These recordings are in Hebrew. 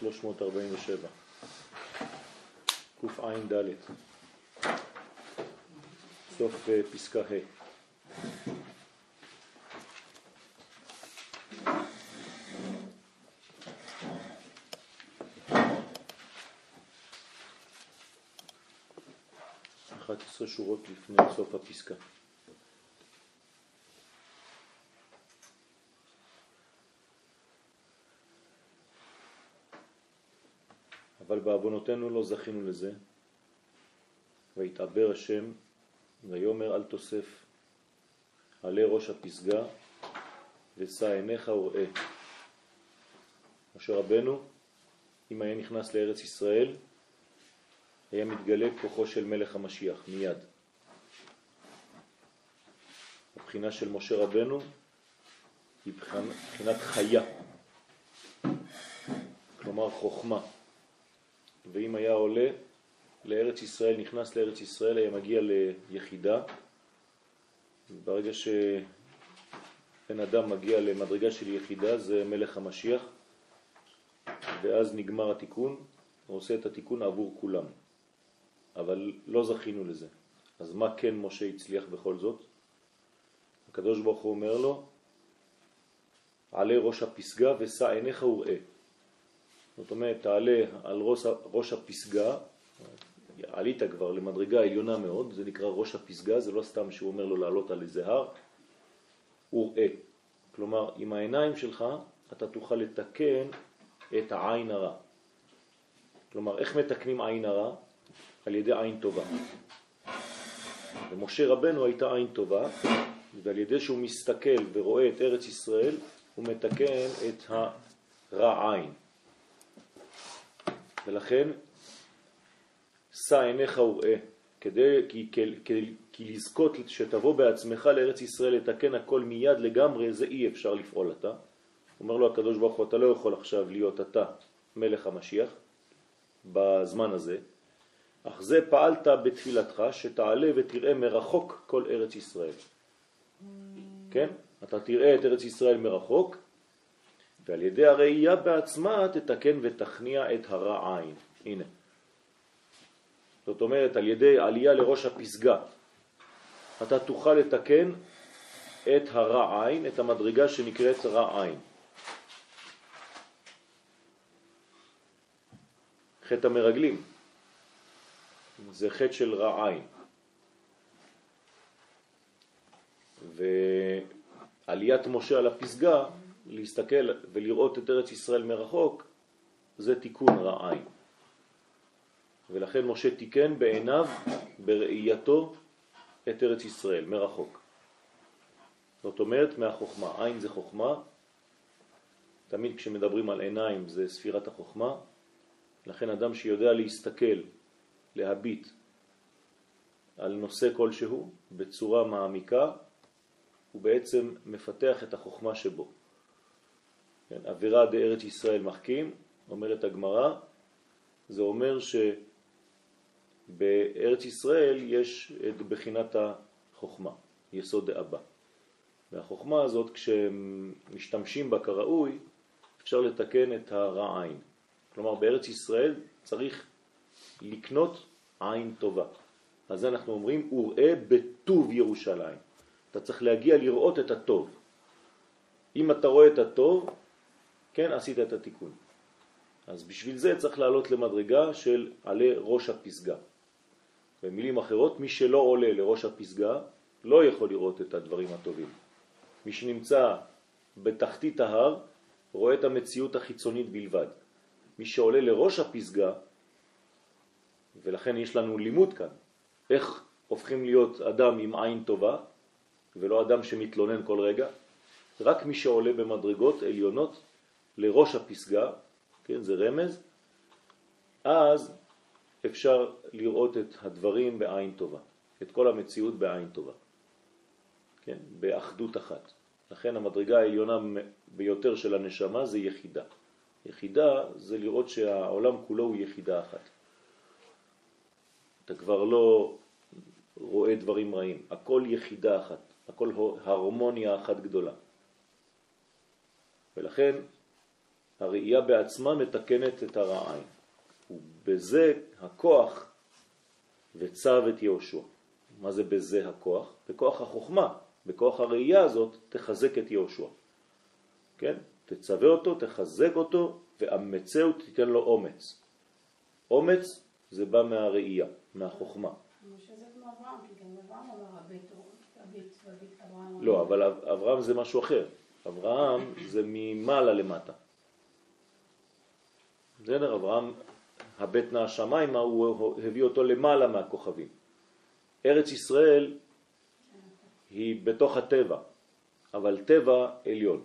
347, קע"ד, סוף אה, פסקה ה'. 11 שורות לפני סוף הפסקה. אבל בעוונותינו לא זכינו לזה, והתעבר השם ויאמר אל תוסף עלי ראש הפסגה ושא עיניך וראה. משה רבנו, אם היה נכנס לארץ ישראל, היה מתגלה כוחו של מלך המשיח מיד. הבחינה של משה רבנו היא בחינת חיה, כלומר חוכמה. ואם היה עולה לארץ ישראל, נכנס לארץ ישראל, היה מגיע ליחידה. ברגע שבן אדם מגיע למדרגה של יחידה, זה מלך המשיח, ואז נגמר התיקון, הוא עושה את התיקון עבור כולם. אבל לא זכינו לזה. אז מה כן משה הצליח בכל זאת? הקדוש ברוך הוא אומר לו, עלה ראש הפסגה ושא עיניך וראה. זאת אומרת, תעלה על ראש, ראש הפסגה, עלית כבר למדרגה עליונה מאוד, זה נקרא ראש הפסגה, זה לא סתם שהוא אומר לו לעלות על איזה הר, וראה. כלומר, עם העיניים שלך אתה תוכל לתקן את העין הרע. כלומר, איך מתקנים עין הרע? על ידי עין טובה. ומשה רבנו הייתה עין טובה, ועל ידי שהוא מסתכל ורואה את ארץ ישראל, הוא מתקן את הרע עין. ולכן, שא עיניך וראה, כדי, כי, כי, כי לזכות שתבוא בעצמך לארץ ישראל לתקן הכל מיד לגמרי, זה אי אפשר לפעול אתה. אומר לו הקדוש ברוך הוא, אתה לא יכול עכשיו להיות אתה מלך המשיח בזמן הזה, אך זה פעלת בתפילתך שתעלה ותראה מרחוק כל ארץ ישראל. כן? אתה תראה את ארץ ישראל מרחוק, ועל ידי הראייה בעצמה תתקן ותכניע את הרע עין. הנה. זאת אומרת, על ידי עלייה לראש הפסגה, אתה תוכל לתקן את הרע עין, את המדרגה שנקראת רע עין. חטא המרגלים. זה חטא של רע עין. ועליית משה על הפסגה, להסתכל ולראות את ארץ ישראל מרחוק, זה תיקון רע עין. ולכן משה תיקן בעיניו, בראייתו, את ארץ ישראל מרחוק. זאת אומרת מהחוכמה. עין זה חוכמה, תמיד כשמדברים על עיניים זה ספירת החוכמה, לכן אדם שיודע להסתכל להביט על נושא כלשהו בצורה מעמיקה, הוא בעצם מפתח את החוכמה שבו. כן, אווירה בארץ ישראל מחכים, אומרת הגמרא, זה אומר שבארץ ישראל יש את בחינת החוכמה, יסוד דאבא. והחוכמה הזאת, כשמשתמשים בה כראוי, אפשר לתקן את הרע עין. כלומר, בארץ ישראל צריך לקנות עין טובה. אז אנחנו אומרים, וראה בטוב ירושלים. אתה צריך להגיע לראות את הטוב. אם אתה רואה את הטוב, כן, עשית את התיקון. אז בשביל זה צריך לעלות למדרגה של עלה ראש הפסגה. במילים אחרות, מי שלא עולה לראש הפסגה לא יכול לראות את הדברים הטובים. מי שנמצא בתחתית ההר רואה את המציאות החיצונית בלבד. מי שעולה לראש הפסגה ולכן יש לנו לימוד כאן, איך הופכים להיות אדם עם עין טובה, ולא אדם שמתלונן כל רגע, רק מי שעולה במדרגות עליונות לראש הפסגה, כן, זה רמז, אז אפשר לראות את הדברים בעין טובה, את כל המציאות בעין טובה, כן, באחדות אחת. לכן המדרגה העליונה ביותר של הנשמה זה יחידה. יחידה זה לראות שהעולם כולו הוא יחידה אחת. אתה כבר לא רואה דברים רעים, הכל יחידה אחת, הכל הרמוניה אחת גדולה. ולכן הראייה בעצמה מתקנת את הרעיים. ובזה הכוח וצב את יהושע. מה זה בזה הכוח? בכוח החוכמה, בכוח הראייה הזאת תחזק את יהושע. כן? תצווה אותו, תחזק אותו, ואמצהו תיתן לו אומץ. אומץ זה בא מהראייה, מהחוכמה. לא, אבל אברהם זה משהו אחר. אברהם זה ממעלה למטה. בסדר? אברהם, הבית נע השמיימה, הוא הביא אותו למעלה מהכוכבים. ארץ ישראל היא בתוך הטבע, אבל טבע עליון.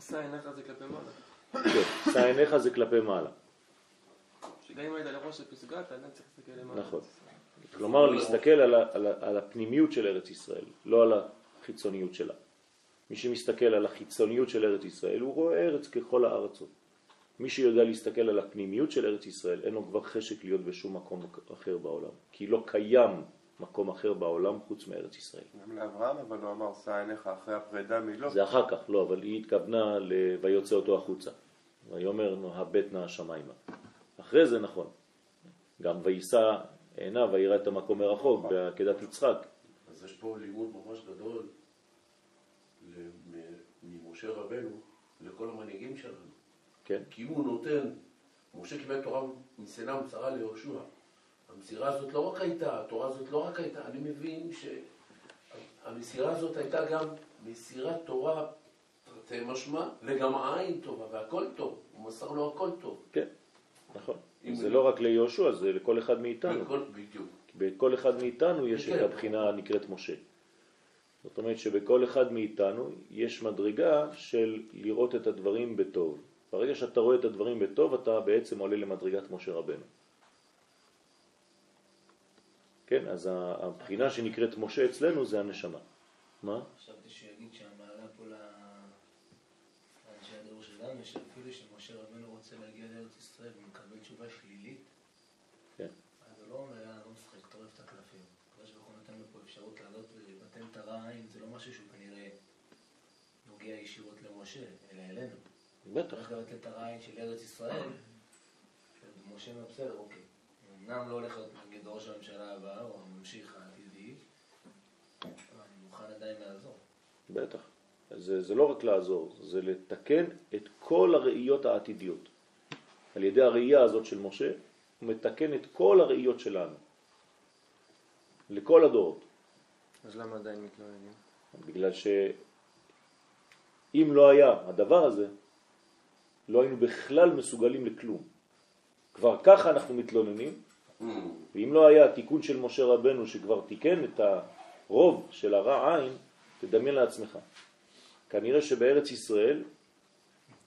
שא עיניך זה כלפי מעלה. כן, שא עיניך זה כלפי מעלה. שגם אם היית לראש הפסגה, אתה עדיין צריך להסתכל למעלה. נכון. כלומר, להסתכל על, על הפנימיות של ארץ ישראל, לא על החיצוניות שלה. מי שמסתכל על החיצוניות של ארץ ישראל, הוא רואה ארץ ככל הארצות. מי שיודע להסתכל על הפנימיות של ארץ ישראל, אין לו כבר חשק להיות בשום מקום אחר בעולם. כי לא קיים מקום אחר בעולם חוץ מארץ ישראל. גם לאברהם, אבל הוא אמר, שא עיניך אחרי הפרידה מלא. זה אחר כך, לא, אבל היא התכוונה ל... ויוצא אותו החוצה. ויאמר הבט נא השמיימה. אחרי זה נכון. גם ויישא עיניו ויראה את המקום מרחוק בעקדת יצחק. אז יש פה לימוד ממש גדול ממשה רבנו לכל המנהיגים שלנו. כן. כי אם הוא נותן, משה קיבל תורה מסיני ומצרה ליהושע. המסירה הזאת לא רק הייתה, התורה הזאת לא רק הייתה, אני מבין שהמסירה הזאת הייתה גם מסירת תורה תרתי משמע, וגם עין טובה, והכל טוב, הוא מסר לו הכל טוב. כן, נכון. זה לא רק ליהושע, זה לכל אחד מאיתנו. בדיוק. בכל אחד מאיתנו יש את כן. הבחינה הנקראת משה. זאת אומרת שבכל אחד מאיתנו יש מדרגה של לראות את הדברים בטוב. ברגע שאתה רואה את הדברים בטוב, אתה בעצם עולה למדרגת משה רבנו. כן, אז הבחינה שנקראת משה אצלנו זה הנשמה. מה? חשבתי שהוא יגיד שהמעלה פה לאנשי הדור שלנו, שאפילו שמשה רבנו רוצה להגיע לארץ ישראל ומקבל תשובה שלילית, כן. אז הוא לא אומר, יאללה, לא משחק, טורף את הקלפים. הקדוש ברוך הוא נותן לו פה אפשרות לעלות ולבטל את הרע עין, זה לא משהו שהוא כנראה נוגע ישירות למשה, אלא אלינו. בטח. צריך לבטל את הרע עין של ארץ ישראל, משה אומר, בסדר, אוקיי. אמנם לא הולך להיות נגד ראש הממשלה הבא, או הממשיך העתידי, אבל אני מוכן עדיין לעזור. בטח. זה, זה לא רק לעזור, זה לתקן את כל הראיות העתידיות. על ידי הראייה הזאת של משה, הוא מתקן את כל הראיות שלנו, לכל הדורות. אז למה עדיין מתלוננים? בגלל שאם לא היה הדבר הזה, לא היינו בכלל מסוגלים לכלום. כבר ככה אנחנו מתלוננים, ואם לא היה התיקון של משה רבנו שכבר תיקן את הרוב של הרע עין, תדמיין לעצמך. כנראה שבארץ ישראל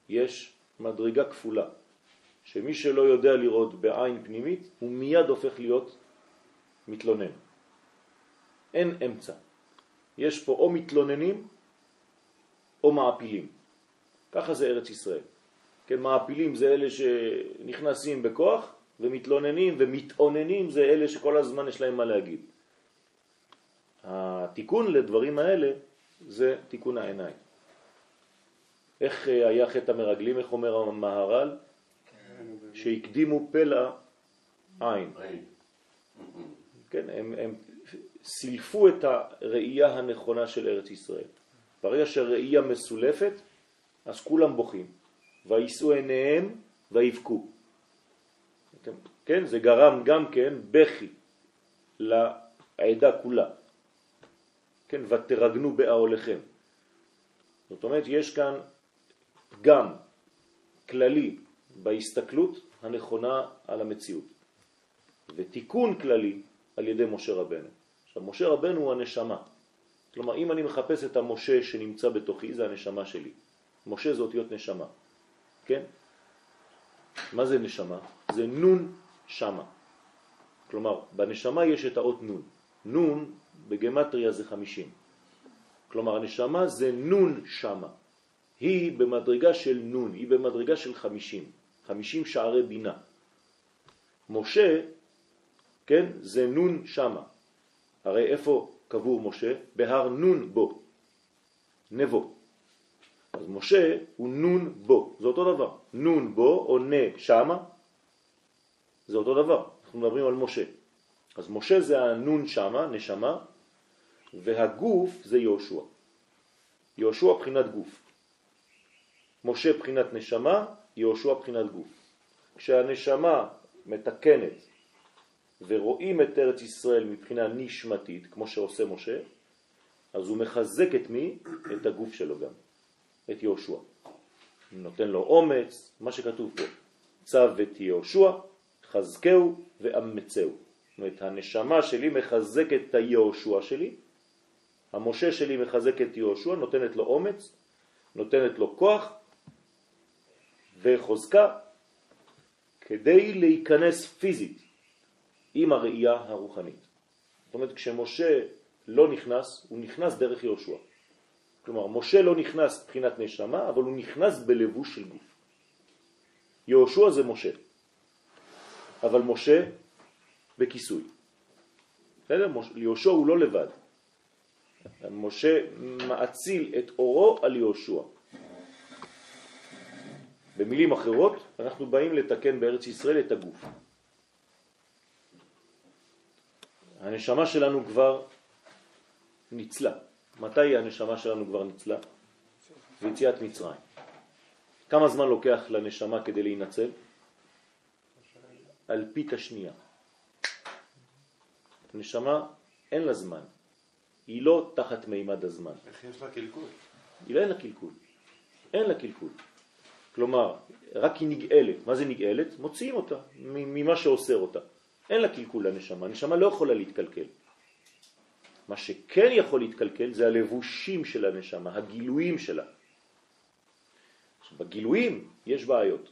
יש מדרגה כפולה, שמי שלא יודע לראות בעין פנימית, הוא מיד הופך להיות מתלונן. אין אמצע. יש פה או מתלוננים או מעפילים. ככה זה ארץ ישראל. כן, מעפילים זה אלה שנכנסים בכוח, ומתלוננים ומתאוננים זה אלה שכל הזמן יש להם מה להגיד. התיקון לדברים האלה זה תיקון העיניים. איך אה, היה חטא המרגלים, איך אומר המהר"ל? שהקדימו פלא. עין. כן, הם, הם סילפו את הראייה הנכונה של ארץ ישראל. ברגע שהראייה מסולפת, אז כולם בוכים. וישאו עיניהם ויבכו. כן, זה גרם גם כן בכי לעדה כולה. כן, ותרגנו באהליכם. זאת אומרת, יש כאן פגם כללי בהסתכלות הנכונה על המציאות, ותיקון כללי על ידי משה רבנו. עכשיו, משה רבנו הוא הנשמה. כלומר, אם אני מחפש את המשה שנמצא בתוכי, זה הנשמה שלי. משה זה אותיות נשמה. כן? מה זה נשמה? זה נון שמה. כלומר, בנשמה יש את האות נון. נון בגמטריה זה חמישים. כלומר, הנשמה זה נון שמה. היא במדרגה של נון, היא במדרגה של חמישים. חמישים שערי בינה. משה, כן, זה נון שמה. הרי איפה קבור משה? בהר נון בו, נבו. אז משה הוא נון בו, זה אותו דבר. נון בו או נה שמה, זה אותו דבר. אנחנו מדברים על משה. אז משה זה הנון שמה, נשמה, והגוף זה יהושע. יהושע בחינת גוף. משה בחינת נשמה, יהושע בחינת גוף. כשהנשמה מתקנת ורואים את ארץ ישראל מבחינה נשמתית, כמו שעושה משה, אז הוא מחזק את מי? את הגוף שלו גם, את יהושע. נותן לו אומץ, מה שכתוב פה, צו את יהושע, חזקהו ואמצהו. זאת אומרת, הנשמה שלי מחזקת את היהושע שלי, המשה שלי מחזק את יהושע, נותנת לו אומץ, נותנת לו כוח וחוזקה כדי להיכנס פיזית עם הראייה הרוחנית. זאת אומרת, כשמשה לא נכנס, הוא נכנס דרך יהושע. כלומר, משה לא נכנס מבחינת נשמה, אבל הוא נכנס בלבוש של גוף. יהושע זה משה, אבל משה בכיסוי. בסדר? יהושע הוא לא לבד. משה מאציל את אורו על יהושע. במילים אחרות, אנחנו באים לתקן בארץ ישראל את הגוף. הנשמה שלנו כבר ניצלה. מתי הנשמה שלנו כבר ניצלה? ביציאת מצרים. כמה זמן לוקח לנשמה כדי להינצל? אלפית השנייה. הנשמה אין לה זמן, היא לא תחת מימד הזמן. איך יש לה קלקול? היא לא אין לה קלקול. אין לה קלקול. כלומר, רק היא נגאלת. מה זה נגאלת? מוציאים אותה ממה שאוסר אותה. אין לה קלקול לנשמה, הנשמה לא יכולה להתקלקל. מה שכן יכול להתקלקל זה הלבושים של הנשמה, הגילויים שלה. בגילויים יש בעיות.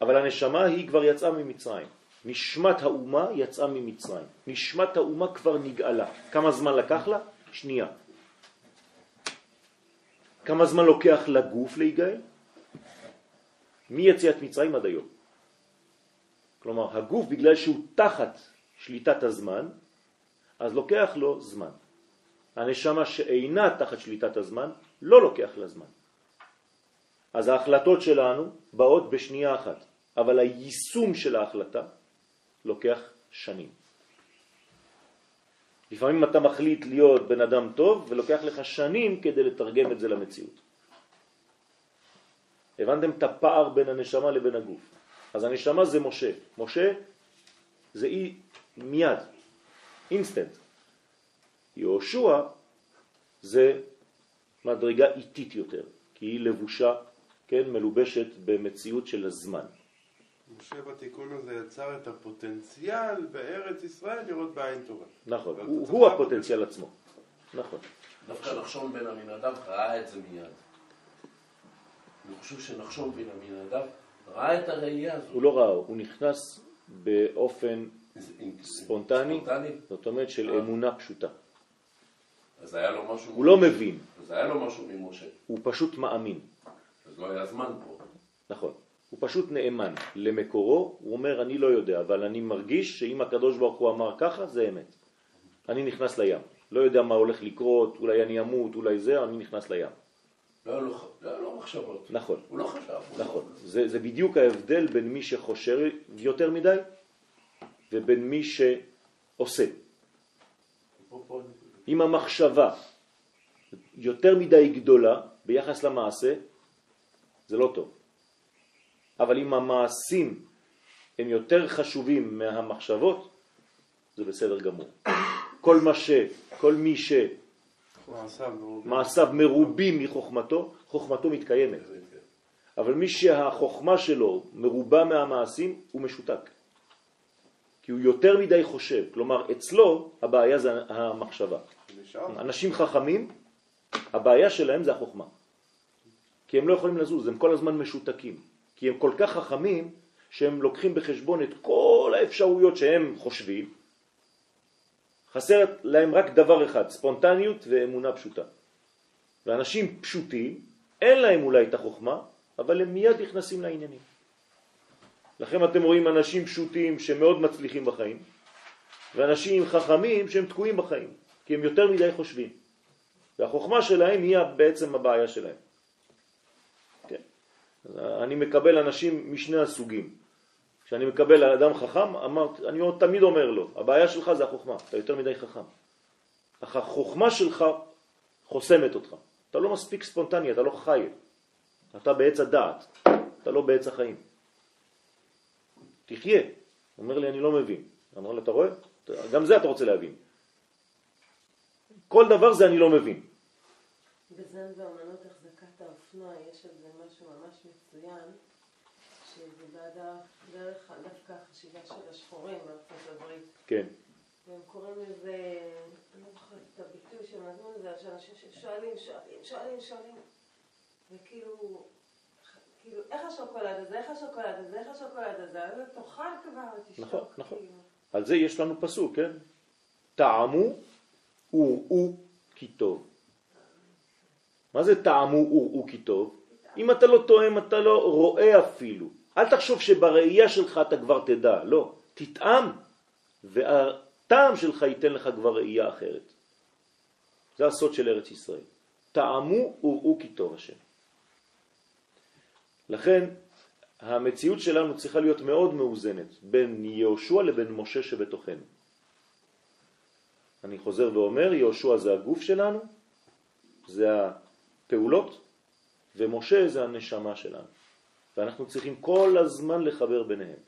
אבל הנשמה היא כבר יצאה ממצרים. נשמת האומה יצאה ממצרים. נשמת האומה כבר נגאלה. כמה זמן לקח לה? שנייה. כמה זמן לוקח לגוף להיגאל? מיציאת מצרים עד היום. כלומר, הגוף, בגלל שהוא תחת שליטת הזמן, אז לוקח לו זמן. הנשמה שאינה תחת שליטת הזמן, לא לוקח לה זמן. אז ההחלטות שלנו באות בשנייה אחת, אבל היישום של ההחלטה לוקח שנים. לפעמים אתה מחליט להיות בן אדם טוב ולוקח לך שנים כדי לתרגם את זה למציאות. הבנתם את הפער בין הנשמה לבין הגוף. אז הנשמה זה משה. משה זה אי מיד, אינסטנט. יהושע זה מדרגה איטית יותר, כי היא לבושה, כן, מלובשת במציאות של הזמן. משה בתיקון הזה יצר את הפוטנציאל בארץ ישראל לראות בעין טובה. נכון, הוא, הוא הפוטנציאל עצמו. נכון. דווקא נחשון בן עמינדב ראה את זה מיד. אני חושב שנחשון בן עמינדב ראה את הראייה הזאת. הוא לא ראה, הוא נכנס באופן ספונטני? זאת אומרת של אה. אמונה פשוטה. אז היה לו משהו... הוא לא מבין, אז היה לו משהו ממשה. הוא פשוט מאמין. אז לא היה זמן פה. נכון. הוא פשוט נאמן למקורו, הוא אומר אני לא יודע, אבל אני מרגיש שאם הקדוש ברוך הוא אמר ככה, זה אמת. אני נכנס לים. לא יודע מה הולך לקרות, אולי אני אמות, אולי זה, אני נכנס לים. לא לא לו מחשבות. נכון, הוא לא חשב. הוא לא- נכון. זה, זה בדיוק ההבדל בין מי שחושב יותר מדי ובין מי שעושה. אם המחשבה יותר מדי גדולה ביחס למעשה, זה לא טוב. אבל אם המעשים הם יותר חשובים מהמחשבות, זה בסדר גמור. כל מה ש, כל מי מעשיו מרובים. מחוכמתו, חוכמתו מתקיימת. אבל מי שהחוכמה שלו מרובה מהמעשים, הוא משותק. כי הוא יותר מדי חושב. כלומר, אצלו הבעיה זה המחשבה. אנשים חכמים, הבעיה שלהם זה החוכמה. כי הם לא יכולים לזוז, הם כל הזמן משותקים. כי הם כל כך חכמים שהם לוקחים בחשבון את כל האפשרויות שהם חושבים. חסר להם רק דבר אחד, ספונטניות ואמונה פשוטה. ואנשים פשוטים, אין להם אולי את החוכמה, אבל הם מיד נכנסים לעניינים. לכן אתם רואים אנשים פשוטים שמאוד מצליחים בחיים, ואנשים חכמים שהם תקועים בחיים, כי הם יותר מדי חושבים. והחוכמה שלהם היא בעצם הבעיה שלהם. כן. אני מקבל אנשים משני הסוגים. כשאני מקבל אדם חכם, אמרת, אני תמיד אומר לו, הבעיה שלך זה החוכמה, אתה יותר מדי חכם. אך החוכמה שלך חוסמת אותך. אתה לא מספיק ספונטני, אתה לא חי. אתה בעץ הדעת, אתה לא בעץ החיים. תחיה. אומר לי, אני לא מבין. אמר לו, אתה רואה? גם זה אתה רוצה להבין. כל דבר זה אני לא מבין. בזן ואמנות החזקת האופנוע יש על זה משהו ממש מצוין, שזה בא דרך דווקא החשיבה של השחורים בארצות הברית. כן. והם קוראים לזה, אני לא זוכרת את הביטוי שהם נתנו לזה, שאנשים ששואלים, שואלים, שואלים, שואלים, וכאילו, כאילו, איך השוקולד הזה, איך השוקולד הזה, איך השוקולד הזה, אז תאכל כבר ותשתוק. נכון, נכון. כאילו. על זה יש לנו פסוק, כן? טעמו וראו כי טוב. מה זה טעמו וראו כי טוב? אם אתה לא טועם, אתה לא רואה אפילו. אל תחשוב שבראייה שלך אתה כבר תדע, לא. תטעם, והטעם שלך ייתן לך כבר ראייה אחרת. זה הסוד של ארץ ישראל. טעמו וראו כי טוב השם. לכן המציאות שלנו צריכה להיות מאוד מאוזנת בין יהושע לבין משה שבתוכנו. אני חוזר ואומר, יהושע זה הגוף שלנו, זה הפעולות, ומשה זה הנשמה שלנו. ואנחנו צריכים כל הזמן לחבר ביניהם.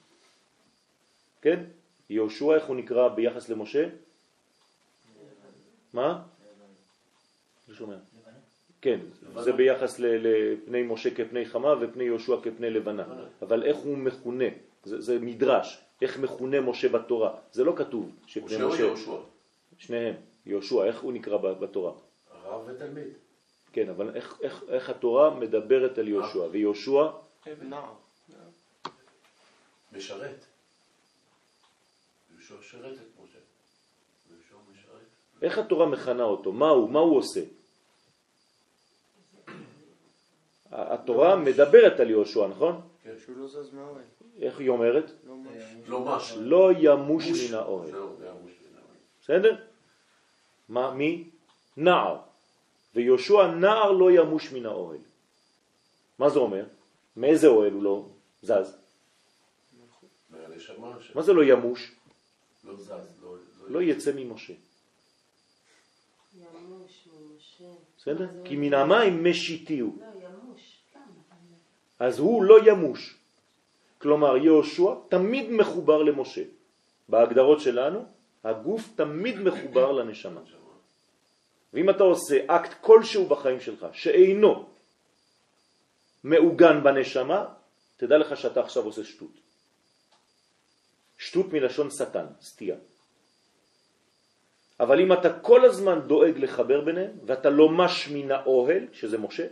כן? יהושע, איך הוא נקרא ביחס למשה? מה? לא שומע. כן, זה ביחס ל- לפני משה כפני חמה ופני יהושע כפני לבנה. אבל איך הוא מכונה? זה, זה מדרש. איך מכונה משה בתורה? זה לא כתוב שפני משה או. יהושע? שניהם. יהושע, איך הוא נקרא בתורה? הרב ותלמיד. כן, אבל איך, איך, איך התורה מדברת על יהושע? ויהושע, נער. משרת. יהושע שרת את משה. יהושע משרת. איך התורה מכנה אותו? מה הוא? מה הוא עושה? התורה מדברת על יהושע, נכון? שהוא לא זז מהאוהל. איך היא אומרת? לא. לא. לא ימוש מן האוהל. בסדר? מה, מי? נער. ויהושע נער לא ימוש מן האוהל. מה זה אומר? מאיזה אוהל הוא לא זז? מה זה לא ימוש? שלא זז, לא... לא יצא ממשה. ימוש ממשה. בסדר? כי? מן המים משיתיהו. לא, ימוש. אז הוא לא ימוש. כלומר, יהושע תמיד מחובר למשה. בהגדרות שלנו, הגוף תמיד מחובר לנשמה. ואם אתה עושה אקט כלשהו בחיים שלך שאינו מעוגן בנשמה, תדע לך שאתה עכשיו עושה שטות. שטות מלשון שטן, סטייה. אבל אם אתה כל הזמן דואג לחבר ביניהם, ואתה לא מש מן האוהל, שזה משה,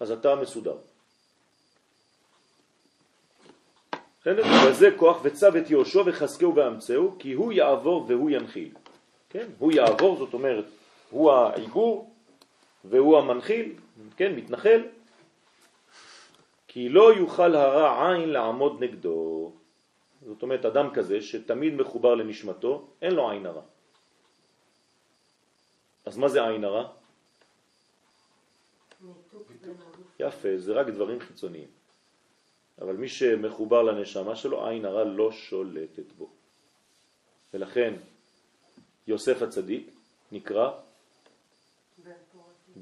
אז אתה מסודר. בסדר? וזה כוח וצו את יהושע וחזקהו ואמצהו, כי הוא יעבור והוא ינחיל. כן? הוא יעבור, זאת אומרת, הוא העיבור והוא המנחיל, כן? מתנחל, כי לא יוכל הרע עין לעמוד נגדו. זאת אומרת, אדם כזה שתמיד מחובר לנשמתו, אין לו עין הרע. אז מה זה עין הרע? יפה, זה רק דברים חיצוניים. אבל מי שמחובר לנשמה שלו, עין הרע לא שולטת בו. ולכן יוסף הצדיק נקרא.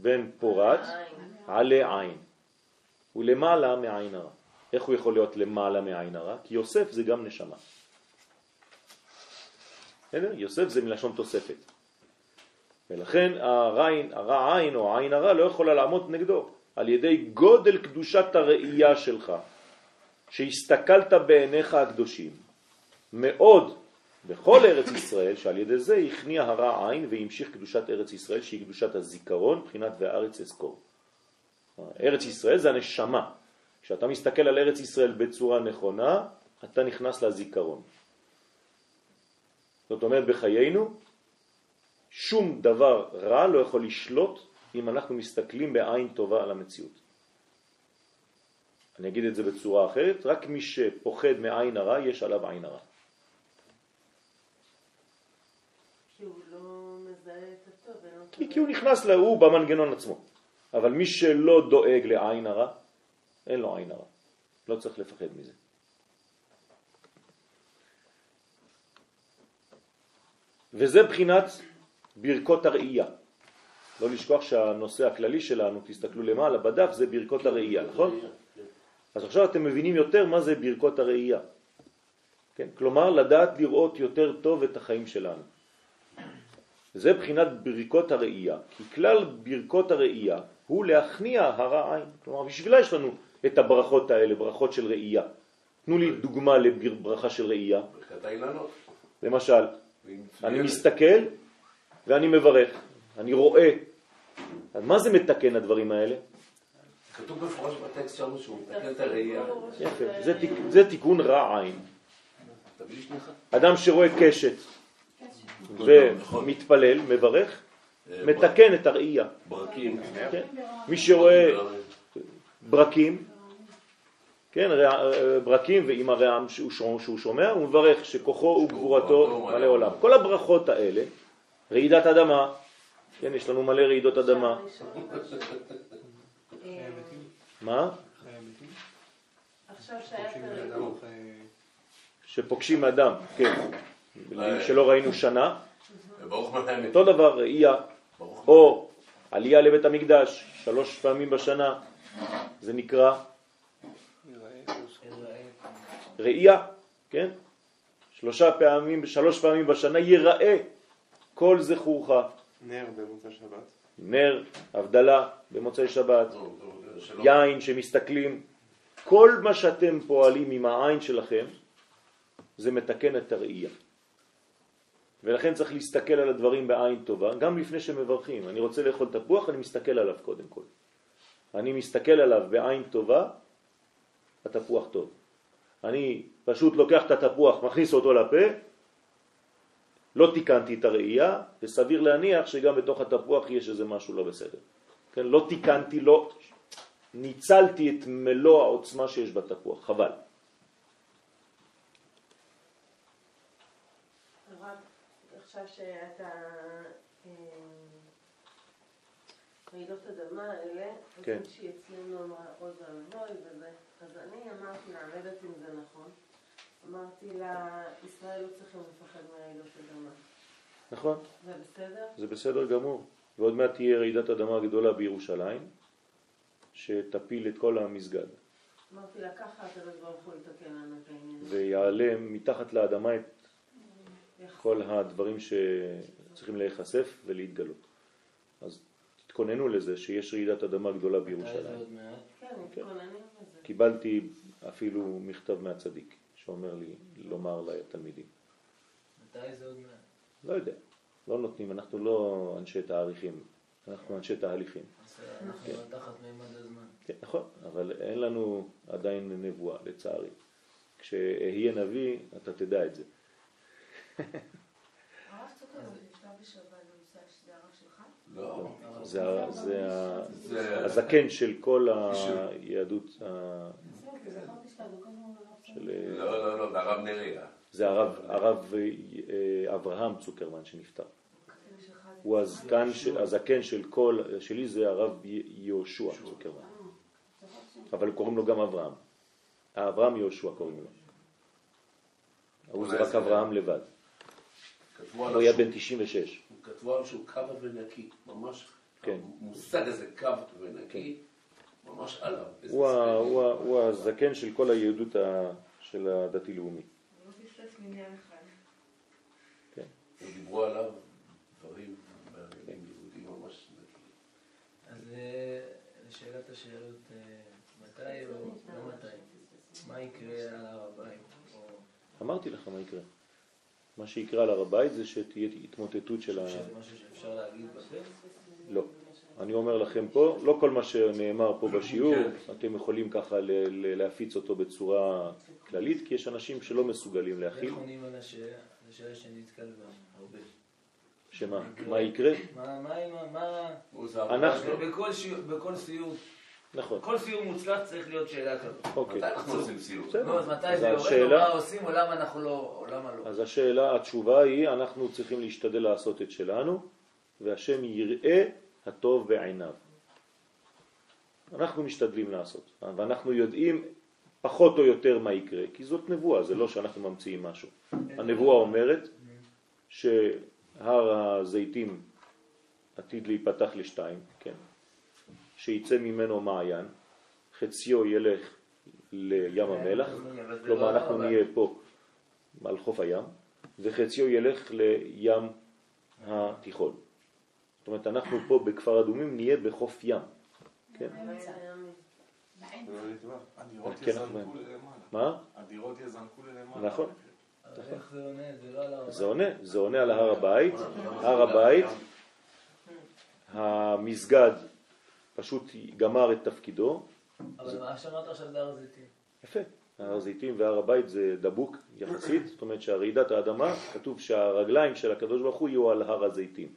בן פורת עין. עלי עין. הוא למעלה מעין הרע. איך הוא יכול להיות למעלה מעין הרע? כי יוסף זה גם נשמה. יוסף זה מלשון תוספת. ולכן הרע, הרע עין או העין הרע לא יכולה לעמוד נגדו על ידי גודל קדושת הראייה שלך, שהסתכלת בעיניך הקדושים. מאוד בכל ארץ ישראל, שעל ידי זה הכניע הרע עין והמשיך קדושת ארץ ישראל, שהיא קדושת הזיכרון, בחינת והארץ אזכור. ארץ ישראל זה הנשמה. כשאתה מסתכל על ארץ ישראל בצורה נכונה, אתה נכנס לזיכרון. זאת אומרת, בחיינו, שום דבר רע לא יכול לשלוט אם אנחנו מסתכלים בעין טובה על המציאות. אני אגיד את זה בצורה אחרת, רק מי שפוחד מעין הרע, יש עליו עין הרע. כי הוא לא מזהה את כי, כי הוא נכנס לה, הוא במנגנון עצמו. אבל מי שלא דואג לעין הרע, אין לו עין הרע. לא צריך לפחד מזה. וזה בחינת ברכות הראייה. לא לשכוח שהנושא הכללי שלנו, תסתכלו למעלה בדף, זה ברכות הראייה, נכון? אז עכשיו אתם מבינים יותר מה זה ברכות הראייה. כן? כלומר, לדעת לראות יותר טוב את החיים שלנו. זה בחינת ברכות הראייה, כי כלל ברכות הראייה הוא להכניע הרע עין. כלומר, בשבילה יש לנו את הברכות האלה, ברכות של ראייה. תנו לי דוגמה לברכה של ראייה. ברכת האילנות. למשל, אני מסתכל ואני מברך, אני רואה. אז מה זה מתקן הדברים האלה? כתוב במפורש בטקסט שלנו שהוא מתקן את הראייה. יפה, זה, תיק, זה תיקון רע עין. אדם שרואה קשת ומתפלל, מברך, מתקן את הראייה. ברקים. כן? מי שרואה ברקים, כן, רע- ברקים ועם הרעם שהוא שומע, הוא מברך שכוחו וגבורתו מלא עולם. כל הברכות האלה, רעידת אדמה, כן, יש לנו מלא רעידות אדמה. אה, מה? שפוגשים אדם, כן, שלא ראינו שנה, אותו דבר ראייה, או עלייה לבית המקדש, שלוש פעמים בשנה, זה נקרא ראייה, כן? שלושה פעמים, שלוש פעמים בשנה ייראה כל זכורך, נר במוצא שבת. נר, הבדלה במוצאי שבת. יין שמסתכלים, כל מה שאתם פועלים עם העין שלכם, זה מתקן את הראייה. ולכן צריך להסתכל על הדברים בעין טובה, גם לפני שמברכים. אני רוצה לאכול תפוח, אני מסתכל עליו קודם כל. אני מסתכל עליו בעין טובה, התפוח טוב. אני פשוט לוקח את התפוח, מכניס אותו לפה, לא תיקנתי את הראייה, וסביר להניח שגם בתוך התפוח יש איזה משהו לא בסדר. כן, לא תיקנתי, לא ניצלתי את מלוא העוצמה שיש בתפוח, חבל. רק עכשיו שאתה אה, רעידות אדמה האלה, כן. מישהי אצלנו אמרה אוי ואבוי וזה, אז אני אמרתי לה, אני לא יודעת אם זה נכון, אמרתי לה, ישראל לא צריכים לפחד מרעידות אדמה. נכון? זה בסדר? זה בסדר גמור. ועוד מעט תהיה רעידת אדמה גדולה בירושלים, שתפיל את כל המסגד, אמרתי לה, ככה הקדוש ברוך הוא יתקן לנו את העניין. ויעלה מתחת לאדמה את כל הדברים שצריכים להיחשף ולהתגלות. אז תתכוננו לזה שיש רעידת אדמה גדולה בירושלים. כן, לזה. קיבלתי אפילו מכתב מהצדיק שאומר לי לומר לתלמידים. מתי זה עוד מעט? לא יודע, לא נותנים, אנחנו לא אנשי תאריכים, אנחנו אנשי תהליכים. אז אנחנו תחת מימד הזמן. כן, נכון, אבל אין לנו עדיין נבואה, לצערי. כשאהיה נביא, אתה תדע את זה. זה, ה- זה, הזקן של כל היהדות, לא של, לא, לא, לא, זה הרב נריה. זה הרב, אה, אברהם צוקרמן שנפטר. הוא הזקן, של- הזקן של כל, שלי זה הרב יהושע צוקרמן, אבל קוראים לו גם אברהם. אברהם יהושע קוראים לו. הוא זה רק אברהם לבד. כתבו הוא עליו היה שהוא- בן 96. כתבו עליו שהוא קו ונקי, ממש. כן. המושג הזה קו ונקי, ממש עליו. הוא ה-. הוא ה- הוא הזקן של כל היהדות ה- של הדתי-לאומי. לא פספס מניין אחד. כן. הם דיברו עליו דברים בעניינים יהודים ממש נקיים. אז אה, לשאלת השאלות, אה, מתי או לא מתי? מה יקרה על הר הבית? או אמרתי לך מה יקרה. מה שיקרה על הר הבית זה שתהיה התמוטטות של ה... לא. אני אומר לכם פה, לא כל מה שנאמר פה בשיעור, כן. אתם יכולים ככה להפיץ אותו בצורה כללית, כי יש אנשים שלא מסוגלים להכיל. איך עונים על השאלה? זו שאלה שאני נתקל בה הרבה. שמה? מה יקרה? מה, מה, מה... אנחנו- בכל סיור, נכון. כל סיור מוצלח צריך להיות שאלה כזאת. אוקיי. מתי אנחנו עושים סיור? בסדר. נו, אז מתי אז זה יורד, מה עושים, או למה אנחנו לא, או למה לא. אז השאלה, התשובה היא, אנחנו צריכים להשתדל לעשות את שלנו, והשם יראה הטוב בעיניו. אנחנו משתדלים לעשות, ואנחנו יודעים פחות או יותר מה יקרה, כי זאת נבואה, זה לא שאנחנו ממציאים משהו. הנבואה אומרת שהר הזיתים עתיד להיפתח לשתיים? שיצא ממנו מעיין, חציו ילך לים המלח, כלומר אנחנו נהיה פה על חוף הים, וחציו ילך לים התיכון. זאת אומרת, אנחנו פה בכפר אדומים נהיה בחוף ים. כן. הדירות כן, יזנקו אנחנו- ללמעלה. מה? הדירות יזנקו ללמעלה. נכון. איך זה עונה? זה לא זה עונה, זה עונה על הר הבית. הר הבית, המסגד פשוט גמר את תפקידו. אבל מה שאמרת עכשיו זה הר הזיתים. יפה. הר הזיתים והר הבית זה דבוק יחסית, זאת אומרת שהרעידת האדמה, כתוב שהרגליים של הקדוש ברוך הוא יהיו על הר הזיתים.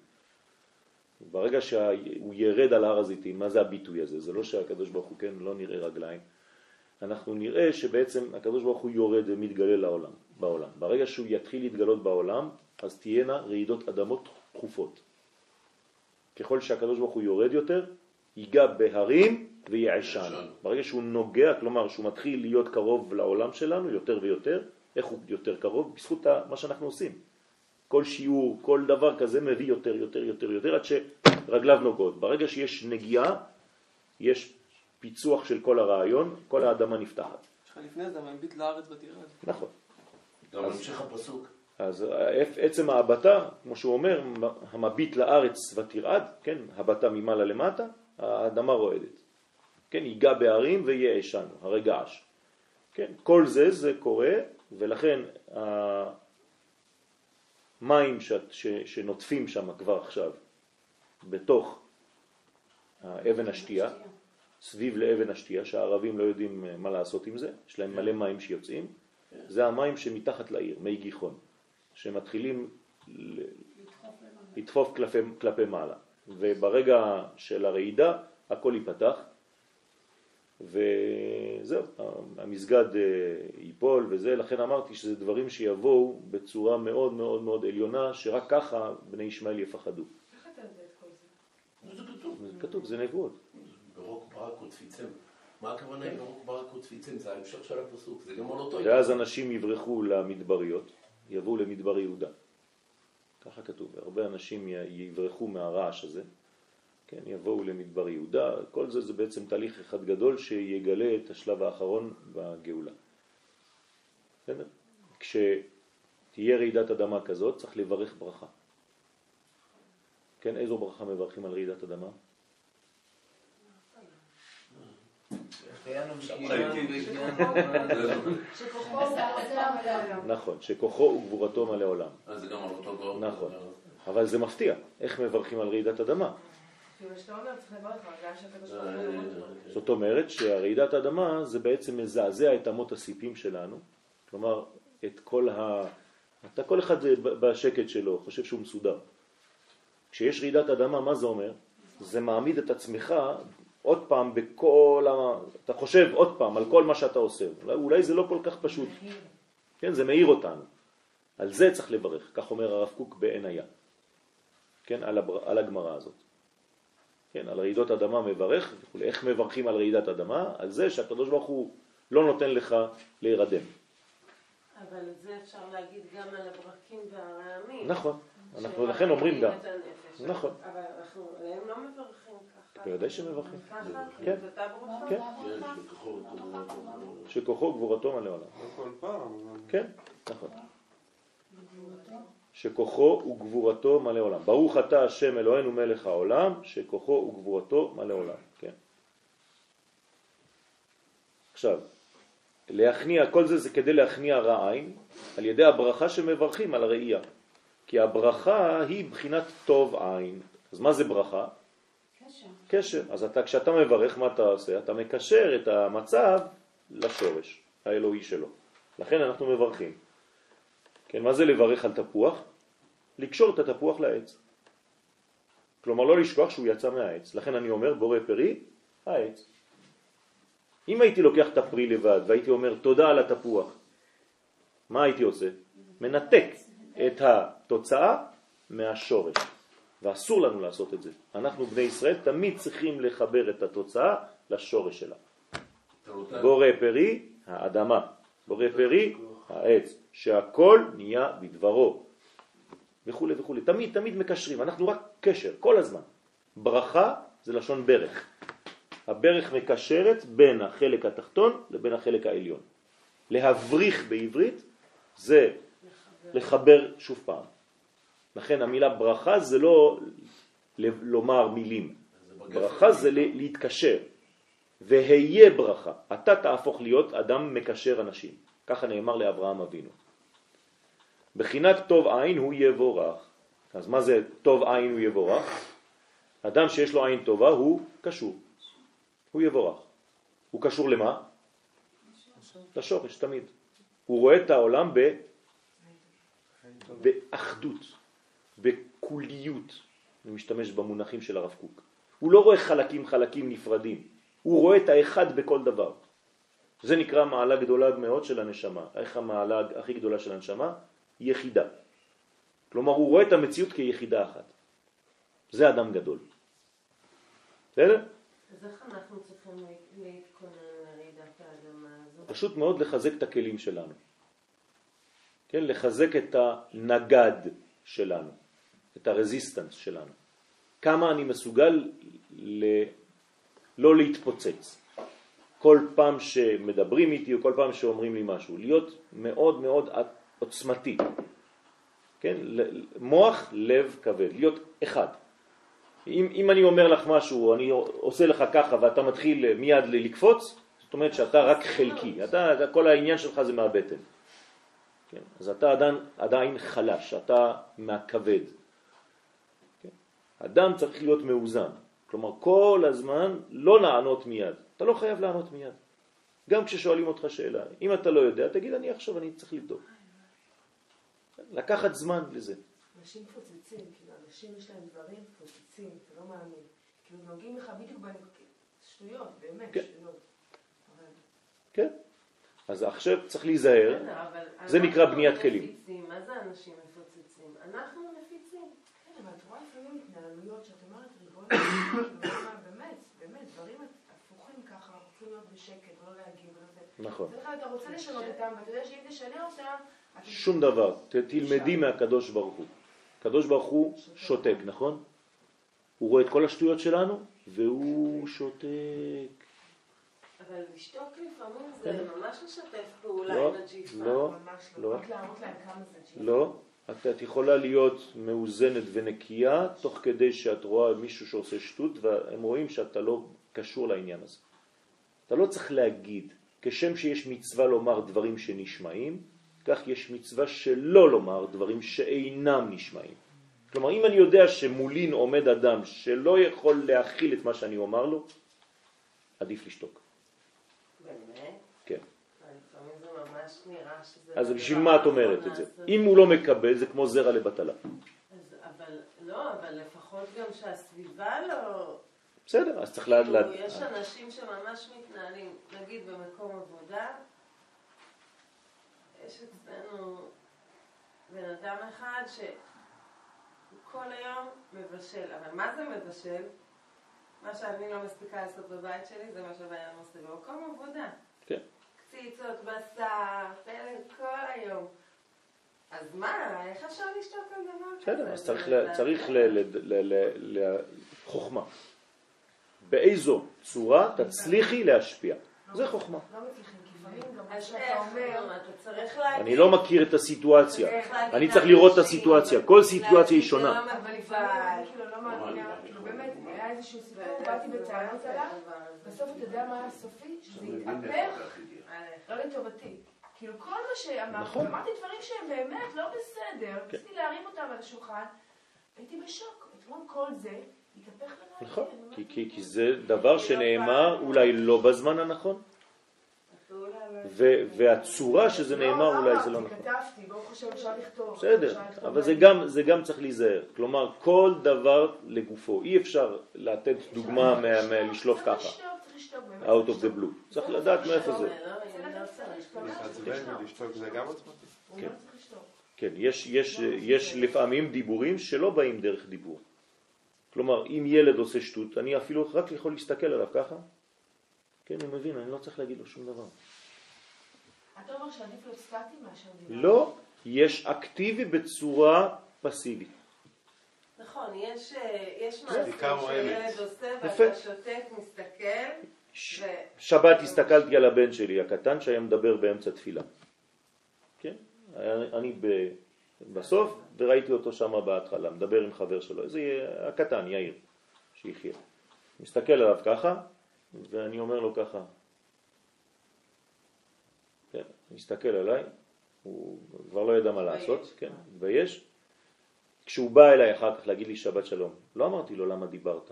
ברגע שהוא ירד על הר הזיתים, מה זה הביטוי הזה? זה לא שהקדוש ברוך הוא, כן, לא נראה רגליים. אנחנו נראה שבעצם הקדוש ברוך הוא יורד ומתגלה לעולם, בעולם. ברגע שהוא יתחיל להתגלות בעולם, אז תהיינה רעידות אדמות תכופות. ככל שהקדוש ברוך הוא יורד יותר, ייגע בהרים ויעשן. ברגע שהוא נוגע, כלומר שהוא מתחיל להיות קרוב לעולם שלנו יותר ויותר, איך הוא יותר קרוב? בזכות מה שאנחנו עושים. כל שיעור, כל דבר כזה מביא יותר, יותר, יותר, יותר, עד שרגליו נוגעות. ברגע שיש נגיעה, יש פיצוח של כל הרעיון, כל האדמה נפתחת. יש לך לפני זה, מביט לארץ ותרד. נכון. גם המשך הפסוק. אז העף- עצם ההבטה, כמו שהוא אומר, המביט לארץ ותרעד, כן, הבטה ממעלה למטה, האדמה רועדת. כן, ייגע בהרים ויהיה עשנו, הרי געש. כן, כל זה זה קורה, ולכן המים ש, ש, שנוטפים שם כבר עכשיו, בתוך האבן השתייה, סביב לאבן השתייה, שהערבים לא יודעים מה לעשות עם זה, יש להם מלא מים שיוצאים, זה המים שמתחת לעיר, מי גיחון, שמתחילים לדחוף כלפי, כלפי מעלה. וברגע של הרעידה הכל ייפתח, וזהו, המסגד אה, ייפול וזה, לכן אמרתי שזה דברים שיבואו בצורה מאוד מאוד מאוד עליונה, שרק ככה בני ישמעאל יפחדו. איך אתה יודע את כל זה? זה כתוב. זה כתוב, זה נבואות. ברוק ברק ותפיצם. מה הכוונה עם ברוק ברק ותפיצם? זה ההמשך של הפסוק, זה גם על אותו ואז אנשים יברחו למדבריות, יבואו למדבר יהודה. ככה כתוב, הרבה אנשים יברחו מהרעש הזה, כן, יבואו למדבר יהודה, כל זה זה בעצם תהליך אחד גדול שיגלה את השלב האחרון בגאולה. בסדר? כשתהיה רעידת אדמה כזאת צריך לברך ברכה. כן, איזו ברכה מברכים על רעידת אדמה? שהחיינו וקיימנו והגיענו. שכוחו הוא נכון, שכוחו וגבורתו מלא עולם. אז זה גם על אותו גאון. נכון. אבל זה מפתיע, איך מברכים על רעידת אדמה? כאילו אה, יורד בו. זאת אומרת שהרעידת האדמה זה בעצם מזעזע את אמות הסיפים שלנו, כלומר את כל ה... אתה כל אחד בשקט שלו חושב שהוא מסודר. כשיש רעידת אדמה, מה זה אומר? זה מעמיד את עצמך עוד פעם בכל ה... אתה חושב עוד פעם על כל מה שאתה עושה. אולי, אולי זה לא כל כך פשוט. כן, זה מאיר אותנו. על זה צריך לברך, כך אומר הרב קוק בעין היה. כן, על, הבר... על הגמרא הזאת. כן, על רעידות אדמה מברך וכו'. איך מברכים על רעידת אדמה? על זה שהקדוש ברוך הוא לא נותן לך להירדם. אבל את זה אפשר להגיד גם על הברקים והרעמים. נכון, אנחנו לכן אומרים גם. נכון. אבל אנחנו עליהם לא מברכים. בוודאי שמברכים. כן. כן, כן, שכוחו גבורתו מלא עולם. לא כל פעם, אבל... כן, נכון. שכוחו וגבורתו מלא עולם. ברוך אתה השם אלוהינו מלך העולם, שכוחו וגבורתו מלא עולם. כן. עכשיו, להכניע, כל זה זה כדי להכניע רע עין, על ידי הברכה שמברכים על הראייה. כי הברכה היא בחינת טוב עין. אז מה זה ברכה? קשר. אז אתה, כשאתה מברך, מה אתה עושה? אתה מקשר את המצב לשורש האלוהי שלו. לכן אנחנו מברכים. כן, מה זה לברך על תפוח? לקשור את התפוח לעץ. כלומר, לא לשכוח שהוא יצא מהעץ. לכן אני אומר, בורא פרי, העץ. אם הייתי לוקח את הפרי לבד והייתי אומר תודה על התפוח, מה הייתי עושה? מנתק את התוצאה מהשורש. ואסור לנו לעשות את זה. אנחנו בני ישראל תמיד צריכים לחבר את התוצאה לשורש שלה. בורא פרי, האדמה, בורא פרי, העץ, שהכל נהיה בדברו, וכו' וכו'. תמיד, תמיד מקשרים, אנחנו רק קשר, כל הזמן. ברכה זה לשון ברך. הברך מקשרת בין החלק התחתון לבין החלק העליון. להבריך בעברית זה לחבר שוב פעם. לכן המילה ברכה זה לא לומר מילים, זה. ברכה זה להתקשר, והיה ברכה, אתה תהפוך להיות אדם מקשר אנשים, ככה נאמר לאברהם אבינו. בחינת טוב עין הוא יבורך, אז מה זה טוב עין הוא יבורך? אדם שיש לו עין טובה הוא קשור, הוא יבורך. הוא קשור למה? לשורש תמיד. הוא רואה את העולם ב... באחדות, בקוליות, אני משתמש במונחים של הרב קוק. הוא לא רואה חלקים חלקים נפרדים, הוא רואה את האחד בכל דבר. זה נקרא מעלה גדולה מאוד של הנשמה. איך המעלה הכי גדולה של הנשמה? יחידה. כלומר, הוא רואה את המציאות כיחידה אחת. זה אדם גדול. בסדר? אז איך אנחנו צריכים לה- להתכונן לרעידת האדמה הזו? פשוט מאוד לחזק את הכלים שלנו. כן, לחזק את הנגד שלנו, את הרזיסטנס שלנו. כמה אני מסוגל ל... לא להתפוצץ. כל פעם שמדברים איתי או כל פעם שאומרים לי משהו, להיות מאוד מאוד עוצמתי. כן? מוח, לב, כבד, להיות אחד. אם, אם אני אומר לך משהו, אני עושה לך ככה ואתה מתחיל מיד לקפוץ, זאת אומרת שאתה רק חלקי, אתה, אתה, כל העניין שלך זה מהבטן. כן? אז אתה עדיין, עדיין חלש, אתה מהכבד. כן? אדם צריך להיות מאוזן, כלומר כל הזמן לא לענות מיד, אתה לא חייב לענות מיד. גם כששואלים אותך שאלה, אם אתה לא יודע, תגיד אני עכשיו, אני צריך לבדוק. לקחת זמן לזה. אנשים מפוצצים, כאילו, אנשים יש להם דברים מפוצצים, אתה לא מאמין. כאילו, נוגעים לך בדיוק בנקודות, שטויות, באמת, כן. שטויות. אבל- כן? אז עכשיו צריך להיזהר, אבל זה נקרא בניית כלים. מפיצים. מה זה אנשים מפוצצים? אנחנו מפיצים. כן, אבל את רואה לפעמים התנהלויות שאת אומרת, ריבונו באמת, באמת, דברים הפוכים ככה, אנחנו צריכים להיות בשקט, ולא להגיב. נכון. בדרך כלל אתה רוצה לשנות אותם, ואתה יודע שאם תשנה אותם. שום דבר, תלמדי מהקדוש ברוך הוא. הקדוש ברוך הוא שותק, נכון? הוא רואה את כל השטויות שלנו והוא שותק. אבל לשתוק לפעמים כן. זה ממש לשתף פעולה לא, עם הג'יפה. לא, ממש לא. לא. את, את יכולה להיות מאוזנת ונקייה תוך כדי שאת רואה מישהו שעושה שטות והם רואים שאתה לא קשור לעניין הזה. אתה לא צריך להגיד, כשם שיש מצווה לומר דברים שנשמעים, כך יש מצווה שלא לומר דברים שאינם נשמעים. כלומר, אם אני יודע שמולין עומד אדם שלא יכול להכיל את מה שאני אומר לו, עדיף לשתוק. באמת? כן. לפעמים זה ממש נראה שזה... אז הדבר בשביל מה את אומרת את זה? אם הוא לא מקבל, זה כמו זרע לבטלה. אבל, לא, אבל לפחות גם שהסביבה לא... בסדר, אז צריך לה... כאילו, לה... יש אנשים שממש מתנהלים, נגיד במקום עבודה, יש אצלנו בן אדם אחד שכל היום מבשל, אבל מה זה מבשל? מה שאני לא מספיקה לעשות בבית שלי זה מה שבן עושה במקום עבודה. כן. קציצות, בשר, כל היום. אז מה, איך אפשר לשתוק על דבר כזה? בסדר, אז צריך, זה- ל- זה- צריך ל... ל... ל... ל... ל... חוכמה. באיזו צורה תצליחי להשפיע. זה חוכמה. לא. אני לא מכיר את הסיטואציה. אני צריך לראות את הסיטואציה. כל סיטואציה היא שונה. בסוף אתה יודע מה הסופי? שזה התהפך, לא לטובתי. כאילו כל מה שאמרתי, נכון. אמרתי דברים שהם באמת לא בסדר, כן. רציתי להרים אותם על השולחן, הייתי בשוק. אתמול כל זה התהפך בדעתי. נכון, אני כי, אומרת, כי, כי זה דבר שנאמר אולי לא בזמן הנכון, ו, והצורה שזה נאמר אולי זה לא נכון. כתבתי, ברוך השם אפשר לכתוב. בסדר, אבל זה. גם, זה גם צריך להיזהר. כלומר, כל דבר לגופו. אי אפשר לתת דוגמה מה- מלשלוף ככה, out of the blue. צריך לדעת מאיפה זה. כן, יש, יש, יש לפעמים דיבורים שלא באים דרך דיבור. כלומר, אם ילד עושה שטות, אני אפילו רק יכול להסתכל עליו ככה, כן, הוא מבין, אני לא צריך להגיד לו שום דבר. אתה אומר שעדיף להיות סטטי מאשר דיבר. לא, יש אקטיבי בצורה פסיבית. נכון, יש אה, יש משהו שתיקה רועמת. שילד עושה. ואתה שותק, מסתכל, ש-. שבת הסתכלתי על הבן שלי הקטן שהיה מדבר באמצע תפילה. כן? אני ב... בסוף, וראיתי אותו שם בהתחלה, מדבר עם חבר שלו, זה הקטן, יאיר, שיחיה. מסתכל עליו ככה, ואני אומר לו ככה, כן, מסתכל עליי, הוא כבר לא ידע מה לעשות, כן, מתבייש. כשהוא בא אליי אחר כך להגיד לי שבת שלום, לא אמרתי לו למה דיברת,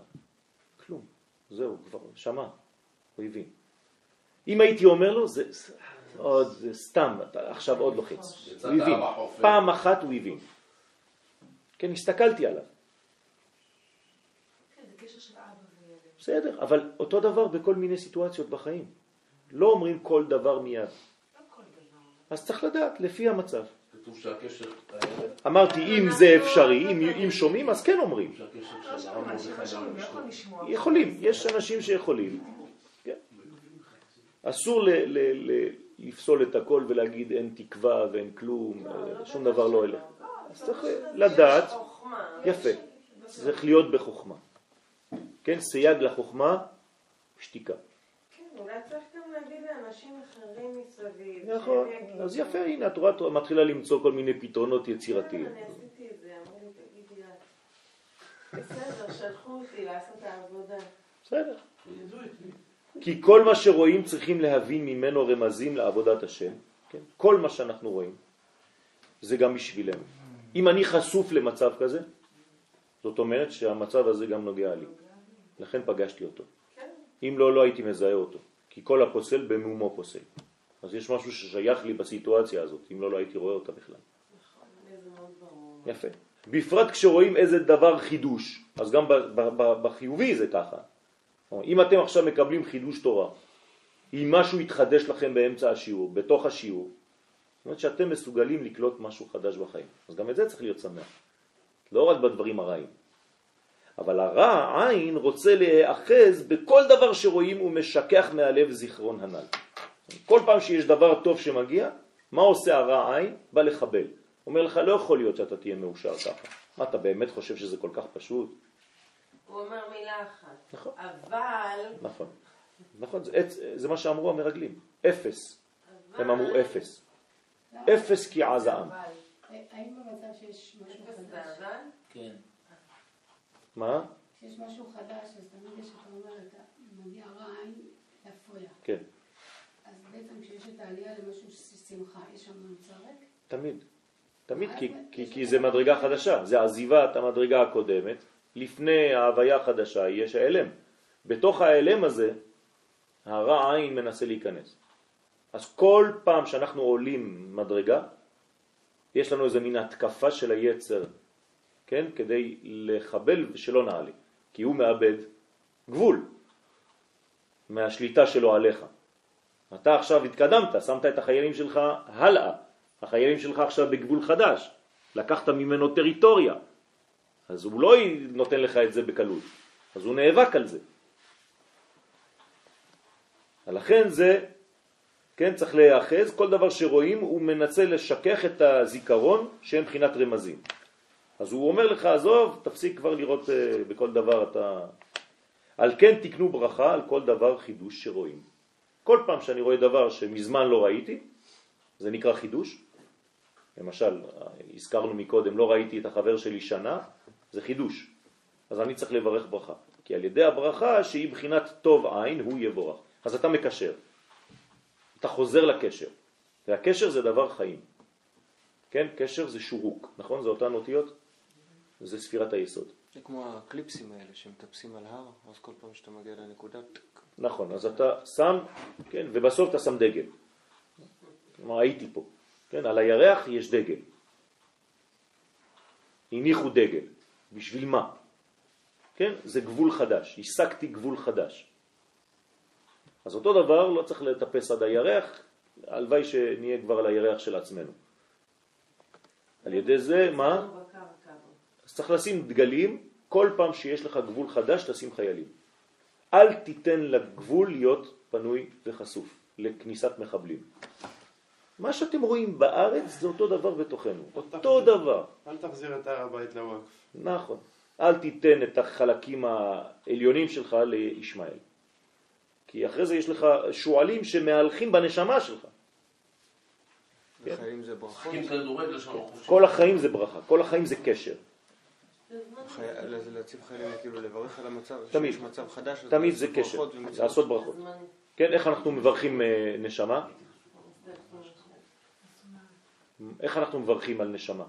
כלום, זהו, כבר שמע, הוא הבין. אם הייתי אומר לו, זה, עוד, סתם, עכשיו עוד לוחץ. הוא הבין. פעם אחת הוא הבין. כן, הסתכלתי עליו, כן. בסדר, אבל אותו דבר בכל מיני סיטואציות בחיים. לא אומרים כל דבר מיד. לא. אז צריך לדעת, לפי המצב. כתוב שהקשר, הילד, אמרתי, אם זה אפשרי, אם, שומעים, אז כן אומרים. לא לא לא. יכולים, יש אנשים שיכולים. כן. אסור ל, ל, ל, לפסול את הכל ולהגיד אין תקווה ואין כלום, לא, שום בטח דבר לא שלא. הולך. אז צריך לדעת. יפה, צריך להיות בחוכמה. כן, סייג לחוכמה, שתיקה. כן, אולי צריך גם להגיד לאנשים אחרים מסביב. נכון. אז יפה, הנה התורה מתחילה למצוא כל מיני פתרונות כן, יצירתיים. אני עשיתי את זה, אמרו לי, תגידי את. בסדר, שלחו אותי לעשות את העבודה. בסדר. כי כל מה שרואים צריכים להבין ממנו רמזים לעבודת השם, כן? כל מה שאנחנו רואים זה גם בשבילנו. אם אני חשוף למצב כזה, זאת אומרת שהמצב הזה גם נוגע לי. לכן פגשתי אותו. אם לא, לא הייתי מזהה אותו. כי כל הפוסל במומו פוסל. אז יש משהו ששייך לי בסיטואציה הזאת, אם לא, לא הייתי רואה אותה בכלל. יפה. בפרט כשרואים איזה דבר חידוש, אז גם בחיובי זה ככה. אם אתם עכשיו מקבלים חידוש תורה, אם משהו יתחדש לכם באמצע השיעור, בתוך השיעור, זאת אומרת שאתם מסוגלים לקלוט משהו חדש בחיים. אז גם את זה צריך להיות שמח. לא רק בדברים הרעים. אבל הרע, עין, רוצה להיאחז בכל דבר שרואים ומשכח מהלב זיכרון הנ"ל. כל פעם שיש דבר טוב שמגיע, מה עושה הרע עין? בא לחבל. אומר לך, לא יכול להיות שאתה תהיה מאושר ככה. מה, אתה באמת חושב שזה כל כך פשוט? הוא אומר מילה אחת. נכון. אבל... נכון. נכון, זה, עץ- זה מה שאמרו המרגלים. אפס. אבל... הם אמרו אפס. למה? אפס כי עז העם. אבל, האם במצב שיש משהו חדש? כן. מה? שיש משהו חדש, אז תמיד יש, אתה אומר, אתה מגיע רע עין להפריע. כן, אז בעצם כשיש את העלייה למשהו שמחה, יש שם ריק? תמיד. תמיד, כי, כי, כי זה מדרגה חדשה. זה עזיבת המדרגה הקודמת. לפני ההוויה החדשה יש האלם. בתוך האלם הזה, הרע עין מנסה להיכנס. אז כל פעם שאנחנו עולים מדרגה, יש לנו איזה מין התקפה של היצר, כן? כדי לחבל ושלא נעלה. כי הוא מאבד גבול מהשליטה שלו עליך. אתה עכשיו התקדמת, שמת את החיילים שלך הלאה. החיילים שלך עכשיו בגבול חדש. לקחת ממנו טריטוריה. אז הוא לא נותן לך את זה בקלות. אז הוא נאבק על זה. לכן זה, כן, צריך להיאחז, כל דבר שרואים הוא מנסה לשכך את הזיכרון שהם מבחינת רמזים. אז הוא אומר לך, עזוב, תפסיק כבר לראות אה, בכל דבר אתה... על כן תקנו ברכה על כל דבר חידוש שרואים. כל פעם שאני רואה דבר שמזמן לא ראיתי, זה נקרא חידוש. למשל, הזכרנו מקודם, לא ראיתי את החבר שלי שנה, זה חידוש. אז אני צריך לברך ברכה. כי על ידי הברכה שהיא בחינת טוב עין, הוא יבורך. אז אתה מקשר. אתה חוזר לקשר. והקשר זה דבר חיים. כן, קשר זה שורוק, נכון? זה אותן אותיות? זה ספירת היסוד. זה כמו הקליפסים האלה שמטפסים על הר, אז כל פעם שאתה מגיע לנקודה. נכון, אז אתה שם, כן, ובסוף אתה שם דגל. כלומר, הייתי פה. כן, על הירח יש דגל. הניחו דגל. בשביל מה? כן, זה גבול חדש. השגתי גבול חדש. אז אותו דבר לא צריך לטפס עד הירח, הלוואי שנהיה כבר על הירח של עצמנו. על ידי זה, מה? אז צריך לשים דגלים כל פעם שיש לך גבול חדש תשים חיילים. אל תיתן לגבול להיות פנוי וחשוף לכניסת מחבלים. מה שאתם רואים בארץ זה אותו דבר בתוכנו, אותו דבר. אל תחזיר את הר הבית לוואקף. נכון. אל תיתן את החלקים העליונים שלך לישמעאל. כי אחרי זה יש לך שועלים שמהלכים בנשמה שלך. כן. החיים זה ברכות. כל החיים זה ברכה, כל החיים זה קשר. להציב חיילים, כאילו לברך על המצב, תמיד, מצב חדש, תמיד זה קשר, לעשות ברכות. כן, איך אנחנו מברכים אה, נשמה? איך אנחנו מברכים על נשמה?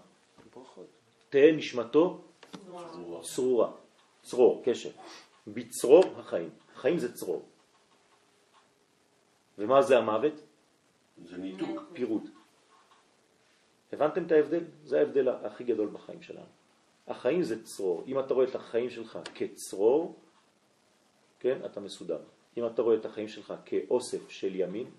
תהא נשמתו צרורה, צרור, קשר. בצרור החיים. חיים זה צרור. ומה זה המוות? זה ניתוק. פירוד. הבנתם את ההבדל? זה ההבדל הכי גדול בחיים שלנו. החיים זה צרור. אם אתה רואה את החיים שלך כצרור, כן, אתה מסודר. אם אתה רואה את החיים שלך כאוסף של ימין,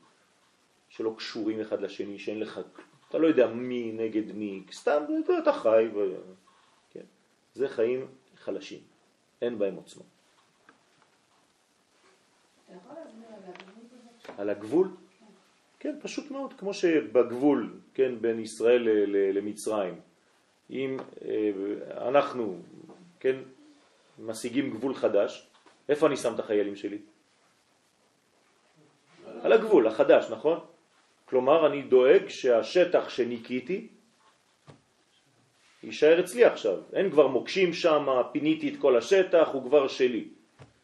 שלא קשורים אחד לשני, שאין לך, אתה לא יודע מי נגד מי, סתם אתה חי, ו... זה חיים חלשים, אין בהם עוצמה. על הגבול? כן, פשוט מאוד, כמו שבגבול, כן, בין ישראל למצרים, אם אה, אנחנו, כן, משיגים גבול חדש, איפה אני שם את החיילים שלי? על הגבול, החדש, נכון? כלומר, אני דואג שהשטח שניקיתי יישאר אצלי עכשיו. אין כבר מוקשים שם, פיניתי את כל השטח, הוא כבר שלי.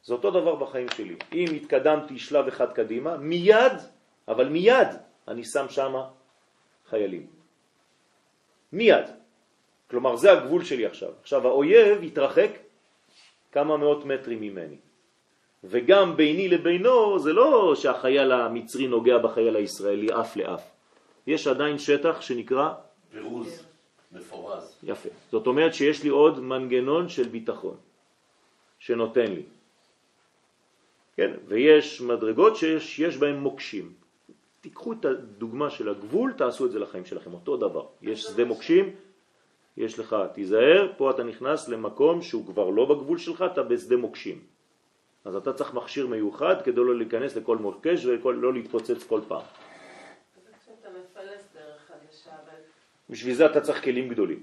זה אותו דבר בחיים שלי. אם התקדמתי שלב אחד קדימה, מיד, אבל מיד, אני שם שם חיילים. מיד. כלומר, זה הגבול שלי עכשיו. עכשיו, האויב יתרחק כמה מאות מטרים ממני. וגם ביני לבינו זה לא שהחייל המצרי נוגע בחייל הישראלי אף לאף. יש עדיין שטח שנקרא פירוז, מפורז. יפה. זאת אומרת שיש לי עוד מנגנון של ביטחון שנותן לי. כן, ויש מדרגות שיש יש בהן מוקשים. תיקחו את הדוגמה של הגבול, תעשו את זה לחיים שלכם, אותו דבר. יש שדה מוקשים, יש לך, תיזהר, פה אתה נכנס למקום שהוא כבר לא בגבול שלך, אתה בשדה מוקשים. אז אתה צריך מכשיר מיוחד כדי לא להיכנס לכל מוקש ולא להתפוצץ כל פעם. בשביל זה אתה צריך כלים גדולים.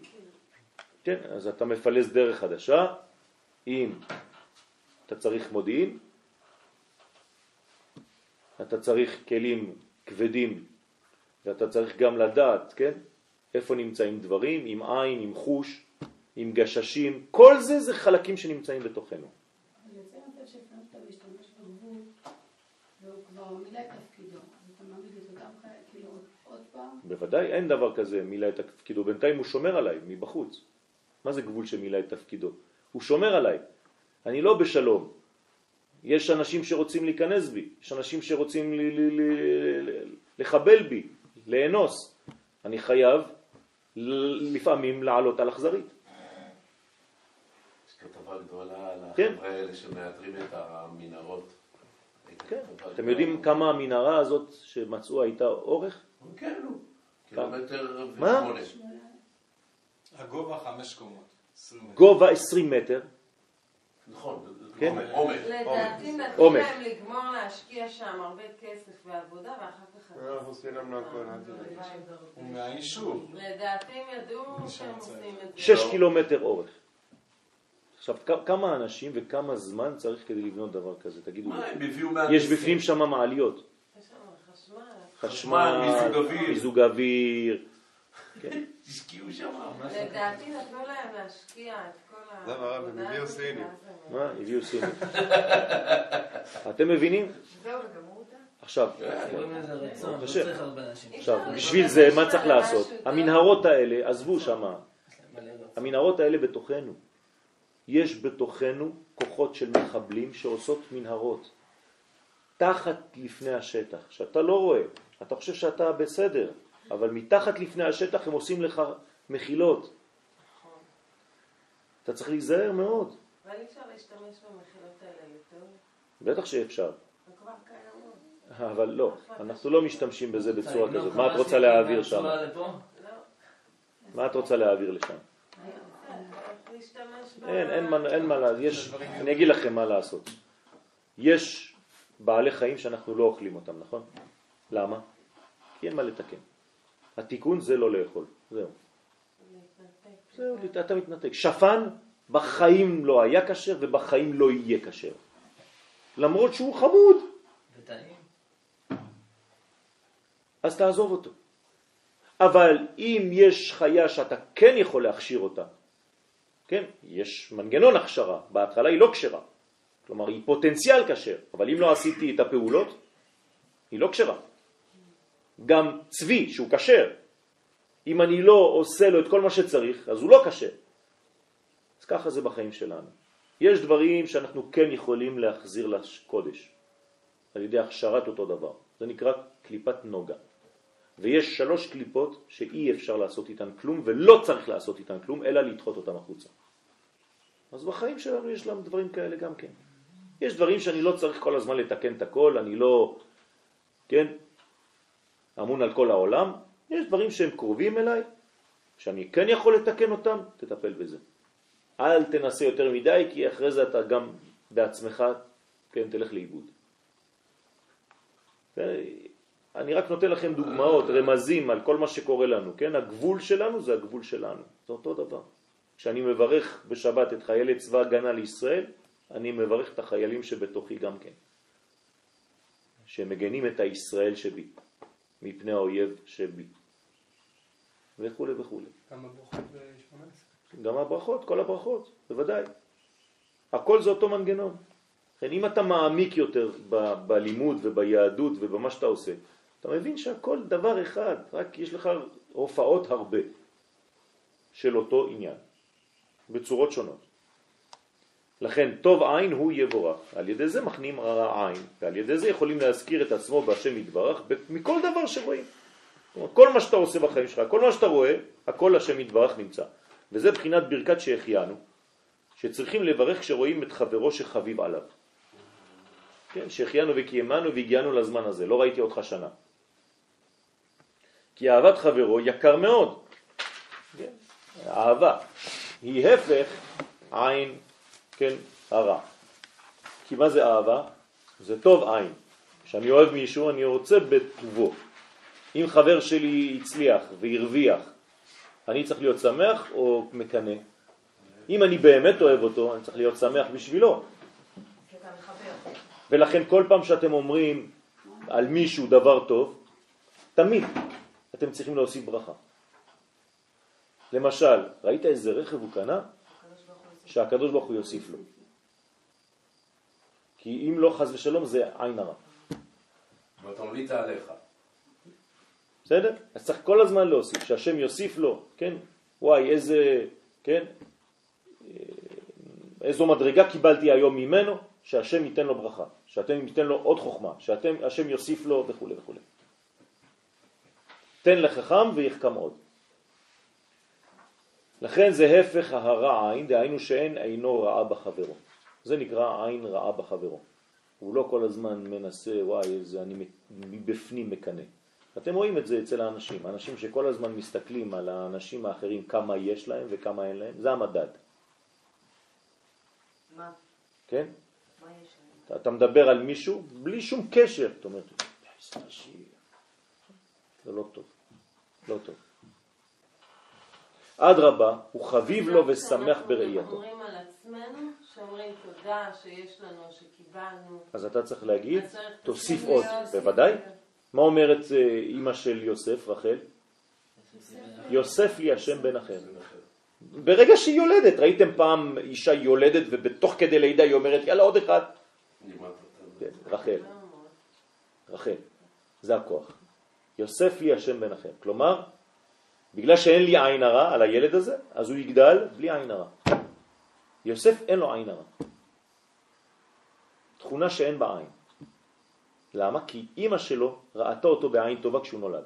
כן, אז אתה מפלס דרך חדשה, אם אתה צריך מודיעין, אתה צריך כלים כבדים, ואתה צריך גם לדעת, כן, איפה נמצאים דברים, עם עין, עם חוש, עם גששים, כל זה זה חלקים שנמצאים בתוכנו. כאילו בוודאי, אין דבר כזה מילא את תפקידו, בינתיים הוא שומר עליי מבחוץ. מה זה גבול שמילא את תפקידו? הוא שומר עליי. אני לא בשלום. יש אנשים שרוצים להיכנס בי, יש אנשים שרוצים לחבל בי, לאנוס. אני חייב לפעמים לעלות על אכזרית. יש כתבה גדולה על כן. החבר'ה האלה שמאתרים את המנהרות. כן. אתם יודעים כמה המנהרה הזאת שמצאו הייתה אורך? כן, נו. קילומטר? ושמונה. הגובה חמש קומות. 20 מטר. גובה 20 מטר, נכון, כן. עומק. לדעתי נתנו. להם לגמור להשקיע שם הרבה כסף ועבודה ואחר כך... אנחנו עושים לנו הכל. הוא מהיישוב. לדעתי הם ידעו שהם עושים את זה. 6 קילומטר אורך. עכשיו, כמה אנשים וכמה זמן צריך כדי לבנות דבר כזה? תגידו לי. יש. בפנים שם מעליות, חשמל. מיזוג אוויר. מיזוג אוויר. כן. השקיעו שם. לדעתי נתנו להם להשקיע את כל ה... זה הרב, הם הביאו סינים. מה? הביאו סינים. אתם מבינים? זהו, וגמרו אותה? עכשיו, לזה רצון, לא. עכשיו, בשביל זה מה צריך לעשות? המנהרות האלה, עזבו שמה, רצון. המנהרות האלה בתוכנו. יש בתוכנו כוחות של מחבלים שעושות מנהרות. תחת לפני השטח, שאתה לא רואה, אתה חושב שאתה בסדר, אבל מתחת לפני השטח הם עושים לך מחילות. אתה צריך להיזהר מאוד. אבל אי אפשר להשתמש במחילות האלה יותר. בטח שאפשר. אבל לא, אנחנו לא משתמשים בזה בצורה צריך כזאת. מה את רוצה להעביר שם? לא. מה את רוצה להעביר לשם? אין, אין, מה- אין מה לעשות, יש, אני אגיד לכם מה לעשות. יש בעלי חיים שאנחנו לא אוכלים אותם, נכון? למה? כי אין מה לתקן. התיקון זה לא לאכול, זהו. זהו, אתה מתנתק. שפן בחיים לא היה כשר ובחיים לא יהיה כשר. למרות שהוא חמוד, וטעים. אז תעזוב אותו. אבל אם יש חיה שאתה כן יכול להכשיר אותה, כן, יש מנגנון הכשרה, בהתחלה היא לא כשרה, כלומר היא פוטנציאל כשר, אבל אם לא עשיתי את הפעולות, היא לא כשרה. גם צבי שהוא כשר, אם אני לא עושה לו את כל מה שצריך, אז הוא לא כשר. אז ככה זה בחיים שלנו. יש דברים שאנחנו כן יכולים להחזיר לקודש, על ידי הכשרת אותו דבר. זה נקרא קליפת נוגה. ויש שלוש קליפות שאי אפשר לעשות איתן כלום ולא צריך לעשות איתן כלום, אלא לדחות אותן החוצה. אז בחיים שלנו יש להם דברים כאלה גם כן. יש דברים שאני לא צריך כל הזמן לתקן את הכל, אני לא, כן, אמון על כל העולם. יש דברים שהם קרובים אליי, שאני כן יכול לתקן אותם, תטפל בזה. אל תנסה יותר מדי, כי אחרי זה אתה גם בעצמך, כן, תלך לאיבוד. אני רק נותן לכם דוגמאות, רמזים על כל מה שקורה לנו, כן? הגבול שלנו זה הגבול שלנו, זה אותו דבר. כשאני מברך בשבת את חיילי צבא הגנה לישראל, אני מברך את החיילים שבתוכי גם כן, שמגנים את הישראל שבי, מפני האויב שבי, וכו' וכו'. כמה ברכות ב-18? גם הברכות, כל הברכות, בוודאי. הכל זה אותו מנגנון. כן, אם אתה מעמיק יותר ב- בלימוד וביהדות ובמה שאתה עושה, אתה מבין שהכל דבר אחד, רק יש לך הופעות הרבה של אותו עניין, בצורות שונות. לכן טוב עין הוא יבורך, על ידי זה מכנים רע עין, ועל ידי זה יכולים להזכיר את עצמו בהשם יתברך מכל דבר שרואים. כל מה שאתה עושה בחיים שלך, כל מה שאתה רואה, הכל השם יתברך נמצא. וזה בחינת ברכת שהחיינו, שצריכים לברך כשרואים את חברו שחביב עליו. כן, שהחיינו וקיימנו והגיענו לזמן הזה, לא ראיתי אותך שנה. כי אהבת חברו יקר מאוד. כן? אהבה היא הפך עין, כן, הרע. כי מה זה אהבה? זה טוב עין. כשאני אוהב מישהו אני רוצה בטובו. אם חבר שלי הצליח והרוויח, אני צריך להיות שמח או מקנה? אם אני באמת אוהב אותו, אני צריך להיות שמח בשבילו. ולכן כל פעם שאתם אומרים על מישהו דבר טוב, תמיד אתם צריכים להוסיף ברכה. למשל, ראית איזה רכב הוא קנה? שהקדוש ברוך הוא יוסיף לו. כי אם לא חז ושלום זה עין הרע. ואתה ממליץ עליך. בסדר? אז צריך כל הזמן להוסיף, שהשם יוסיף לו, כן? וואי, איזה, כן? איזו מדרגה קיבלתי היום ממנו, שהשם ייתן לו ברכה, שאתם ייתן לו עוד חוכמה, שהשם יוסיף לו וכו' וכו'. תן לחכם ויחכם עוד. לכן זה הפך הרע עין, דהיינו שאין עינו רעה בחברו. זה נקרא עין רעה בחברו. הוא לא כל הזמן מנסה, וואי, איזה אני מבפנים מקנה. אתם רואים את זה אצל האנשים, האנשים שכל הזמן מסתכלים על האנשים האחרים כמה יש להם וכמה אין להם, זה המדד. מה? כן? מה יש להם? אתה, מדבר על מישהו בלי שום קשר, אתה אומר. זה לא טוב, לא טוב. אדרבה, הוא חביב לו ושמח אנחנו בראייתו. אומרים על עצמנו, שאומרים תודה שיש לנו, שקיבלנו. אז אתה צריך להגיד, תוסיף עוד. בוודאי. מה אומרת אה, אימא של יוסף, רחל? יוסף לי השם בן אחר. ברגע שהיא יולדת, ראיתם פעם אישה יולדת ובתוך כדי לידה היא אומרת יאללה עוד אחד? כן, רחל, רחל, זה הכוח. יוסף לי השם בן אחר. כלומר, בגלל שאין לי עין הרע על הילד הזה, אז הוא יגדל בלי עין הרע. יוסף אין לו עין הרע. תכונה שאין בה עין. למה? כי אימא שלו ראתה אותו בעין טובה כשהוא נולד.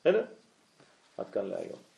בסדר? עד כאן להיום.